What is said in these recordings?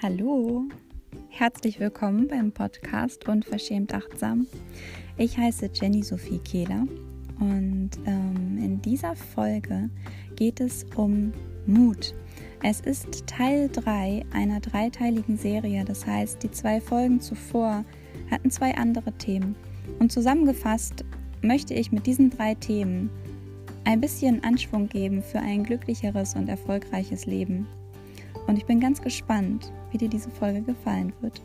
Hallo, herzlich willkommen beim Podcast Unverschämt Achtsam. Ich heiße Jenny Sophie Kehler und ähm, in dieser Folge geht es um Mut. Es ist Teil 3 einer dreiteiligen Serie, das heißt, die zwei Folgen zuvor hatten zwei andere Themen. Und zusammengefasst möchte ich mit diesen drei Themen ein bisschen Anschwung geben für ein glücklicheres und erfolgreiches Leben. Und ich bin ganz gespannt, wie dir diese Folge gefallen wird.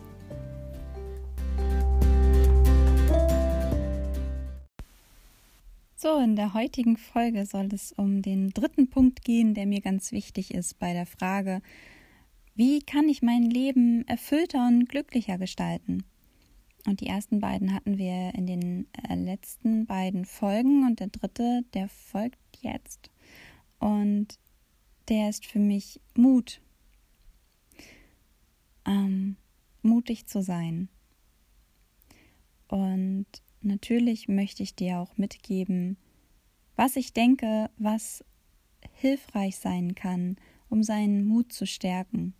So, in der heutigen Folge soll es um den dritten Punkt gehen, der mir ganz wichtig ist bei der Frage, wie kann ich mein Leben erfüllter und glücklicher gestalten? Und die ersten beiden hatten wir in den äh, letzten beiden Folgen und der dritte, der folgt jetzt. Und der ist für mich Mut ähm, mutig zu sein. Und natürlich möchte ich dir auch mitgeben, was ich denke, was hilfreich sein kann, um seinen Mut zu stärken.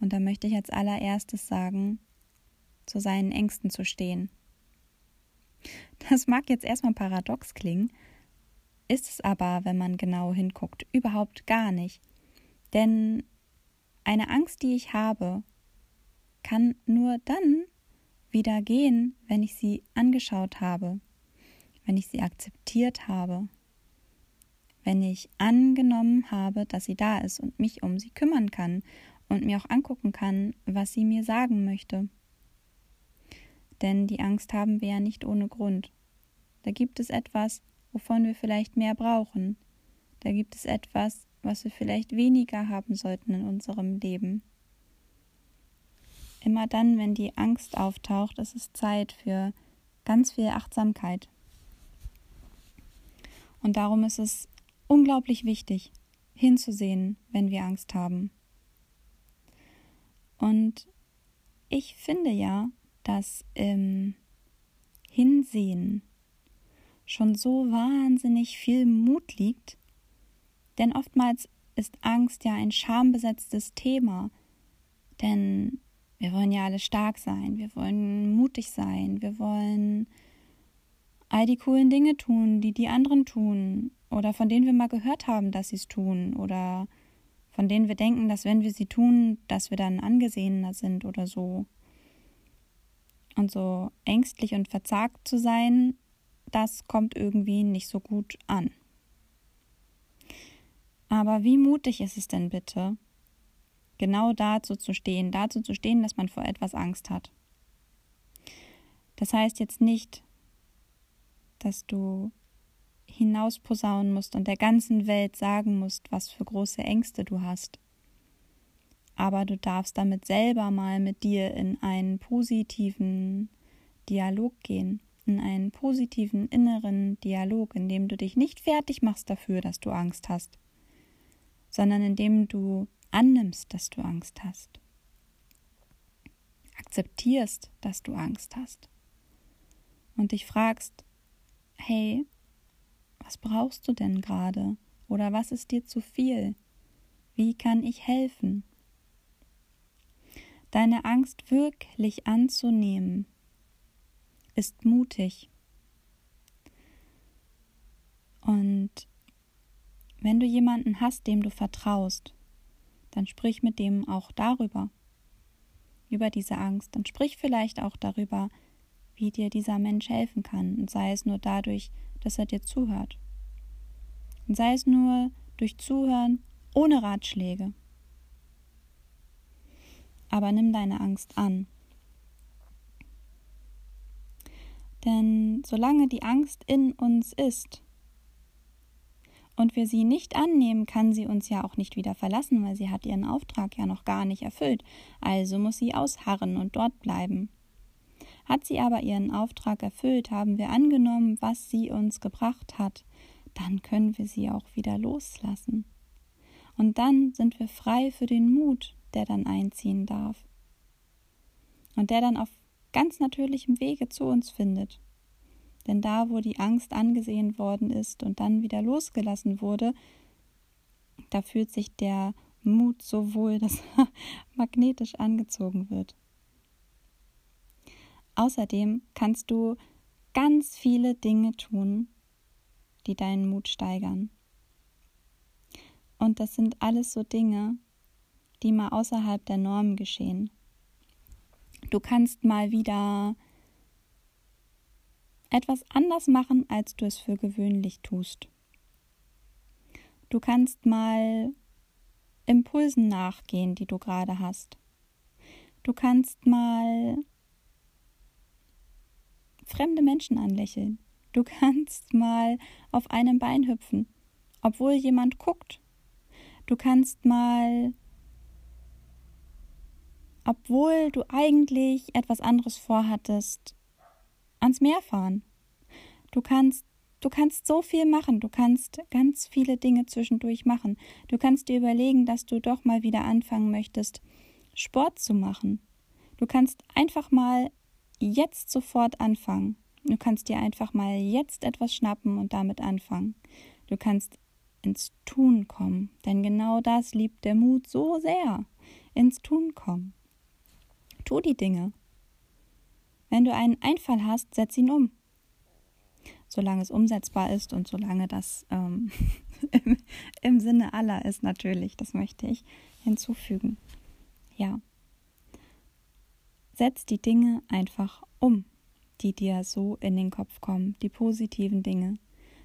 Und da möchte ich als allererstes sagen, zu seinen Ängsten zu stehen. Das mag jetzt erstmal paradox klingen, ist es aber, wenn man genau hinguckt, überhaupt gar nicht. Denn eine Angst, die ich habe, kann nur dann wieder gehen, wenn ich sie angeschaut habe, wenn ich sie akzeptiert habe, wenn ich angenommen habe, dass sie da ist und mich um sie kümmern kann und mir auch angucken kann, was sie mir sagen möchte. Denn die Angst haben wir ja nicht ohne Grund. Da gibt es etwas, wovon wir vielleicht mehr brauchen. Da gibt es etwas, was wir vielleicht weniger haben sollten in unserem Leben. Immer dann, wenn die Angst auftaucht, ist es Zeit für ganz viel Achtsamkeit. Und darum ist es unglaublich wichtig, hinzusehen, wenn wir Angst haben. Und ich finde ja, dass im Hinsehen schon so wahnsinnig viel Mut liegt, denn oftmals ist Angst ja ein schambesetztes Thema. Denn wir wollen ja alle stark sein, wir wollen mutig sein, wir wollen all die coolen Dinge tun, die die anderen tun oder von denen wir mal gehört haben, dass sie es tun oder von denen wir denken, dass wenn wir sie tun, dass wir dann angesehener sind oder so. Und so ängstlich und verzagt zu sein, das kommt irgendwie nicht so gut an. Aber wie mutig ist es denn bitte, genau dazu zu stehen, dazu zu stehen, dass man vor etwas Angst hat. Das heißt jetzt nicht, dass du hinausposaunen musst und der ganzen Welt sagen musst, was für große Ängste du hast. Aber du darfst damit selber mal mit dir in einen positiven Dialog gehen, in einen positiven inneren Dialog, in dem du dich nicht fertig machst dafür, dass du Angst hast, sondern indem du annimmst, dass du Angst hast. Akzeptierst, dass du Angst hast. Und dich fragst, hey, was brauchst du denn gerade? Oder was ist dir zu viel? Wie kann ich helfen? Deine Angst wirklich anzunehmen, ist mutig. Und wenn du jemanden hast, dem du vertraust, dann sprich mit dem auch darüber, über diese Angst. Dann sprich vielleicht auch darüber, wie dir dieser Mensch helfen kann, und sei es nur dadurch, dass er dir zuhört. Und sei es nur durch Zuhören ohne Ratschläge. Aber nimm deine Angst an. Denn solange die Angst in uns ist, und wir sie nicht annehmen, kann sie uns ja auch nicht wieder verlassen, weil sie hat ihren Auftrag ja noch gar nicht erfüllt, also muss sie ausharren und dort bleiben. Hat sie aber ihren Auftrag erfüllt, haben wir angenommen, was sie uns gebracht hat, dann können wir sie auch wieder loslassen. Und dann sind wir frei für den Mut, der dann einziehen darf. Und der dann auf ganz natürlichem Wege zu uns findet. Denn da, wo die Angst angesehen worden ist und dann wieder losgelassen wurde, da fühlt sich der Mut so wohl, dass er magnetisch angezogen wird. Außerdem kannst du ganz viele Dinge tun, die deinen Mut steigern. Und das sind alles so Dinge, die mal außerhalb der Norm geschehen. Du kannst mal wieder etwas anders machen, als du es für gewöhnlich tust. Du kannst mal Impulsen nachgehen, die du gerade hast. Du kannst mal fremde Menschen anlächeln. Du kannst mal auf einem Bein hüpfen, obwohl jemand guckt. Du kannst mal, obwohl du eigentlich etwas anderes vorhattest, ans Meer fahren. Du kannst Du kannst so viel machen, du kannst ganz viele Dinge zwischendurch machen. Du kannst dir überlegen, dass du doch mal wieder anfangen möchtest, Sport zu machen. Du kannst einfach mal jetzt sofort anfangen. Du kannst dir einfach mal jetzt etwas schnappen und damit anfangen. Du kannst ins Tun kommen, denn genau das liebt der Mut so sehr. Ins Tun kommen. Tu die Dinge. Wenn du einen Einfall hast, setz ihn um solange es umsetzbar ist und solange das ähm, im, im Sinne aller ist natürlich. Das möchte ich hinzufügen. Ja. Setz die Dinge einfach um, die dir so in den Kopf kommen, die positiven Dinge.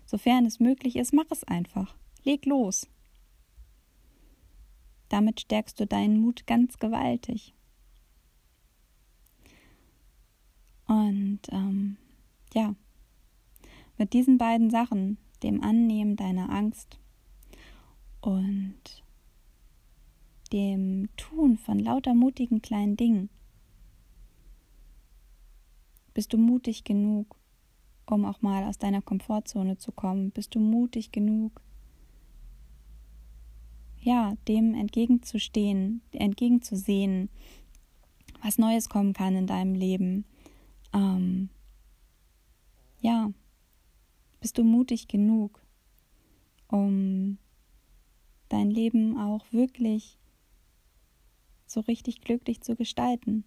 Sofern es möglich ist, mach es einfach. Leg los. Damit stärkst du deinen Mut ganz gewaltig. Und ähm, ja, mit diesen beiden Sachen, dem Annehmen deiner Angst und dem Tun von lauter mutigen kleinen Dingen, bist du mutig genug, um auch mal aus deiner Komfortzone zu kommen? Bist du mutig genug, ja, dem entgegenzustehen, entgegenzusehen, was Neues kommen kann in deinem Leben? Ähm, ja, du mutig genug, um dein Leben auch wirklich so richtig glücklich zu gestalten?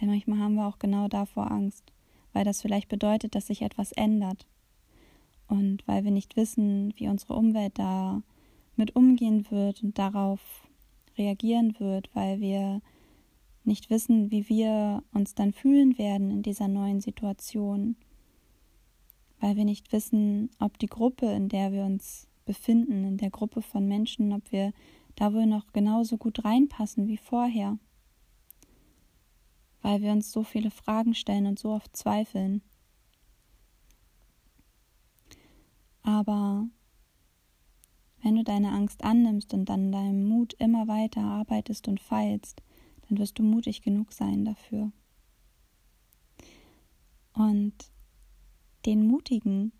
Denn manchmal haben wir auch genau davor Angst, weil das vielleicht bedeutet, dass sich etwas ändert. Und weil wir nicht wissen, wie unsere Umwelt da mit umgehen wird und darauf reagieren wird, weil wir nicht wissen, wie wir uns dann fühlen werden in dieser neuen Situation weil wir nicht wissen, ob die Gruppe, in der wir uns befinden, in der Gruppe von Menschen, ob wir da wohl noch genauso gut reinpassen wie vorher, weil wir uns so viele Fragen stellen und so oft zweifeln. Aber wenn du deine Angst annimmst und dann deinem Mut immer weiter arbeitest und feilst, dann wirst du mutig genug sein dafür. Und den Mutigen,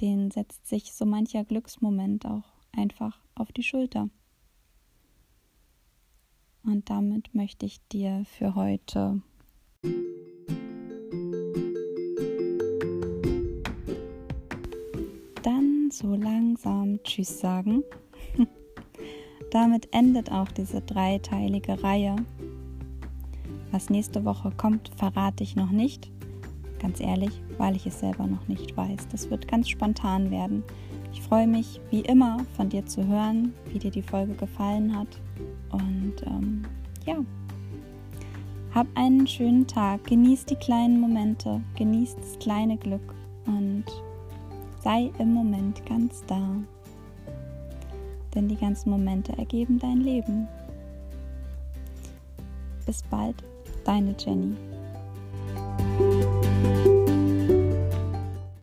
den setzt sich so mancher Glücksmoment auch einfach auf die Schulter. Und damit möchte ich dir für heute dann so langsam Tschüss sagen. damit endet auch diese dreiteilige Reihe was nächste Woche kommt, verrate ich noch nicht. Ganz ehrlich, weil ich es selber noch nicht weiß. Das wird ganz spontan werden. Ich freue mich, wie immer, von dir zu hören, wie dir die Folge gefallen hat. Und ähm, ja, hab einen schönen Tag. Genieß die kleinen Momente. Genieß das kleine Glück. Und sei im Moment ganz da. Denn die ganzen Momente ergeben dein Leben. Bis bald. Deine Jenny.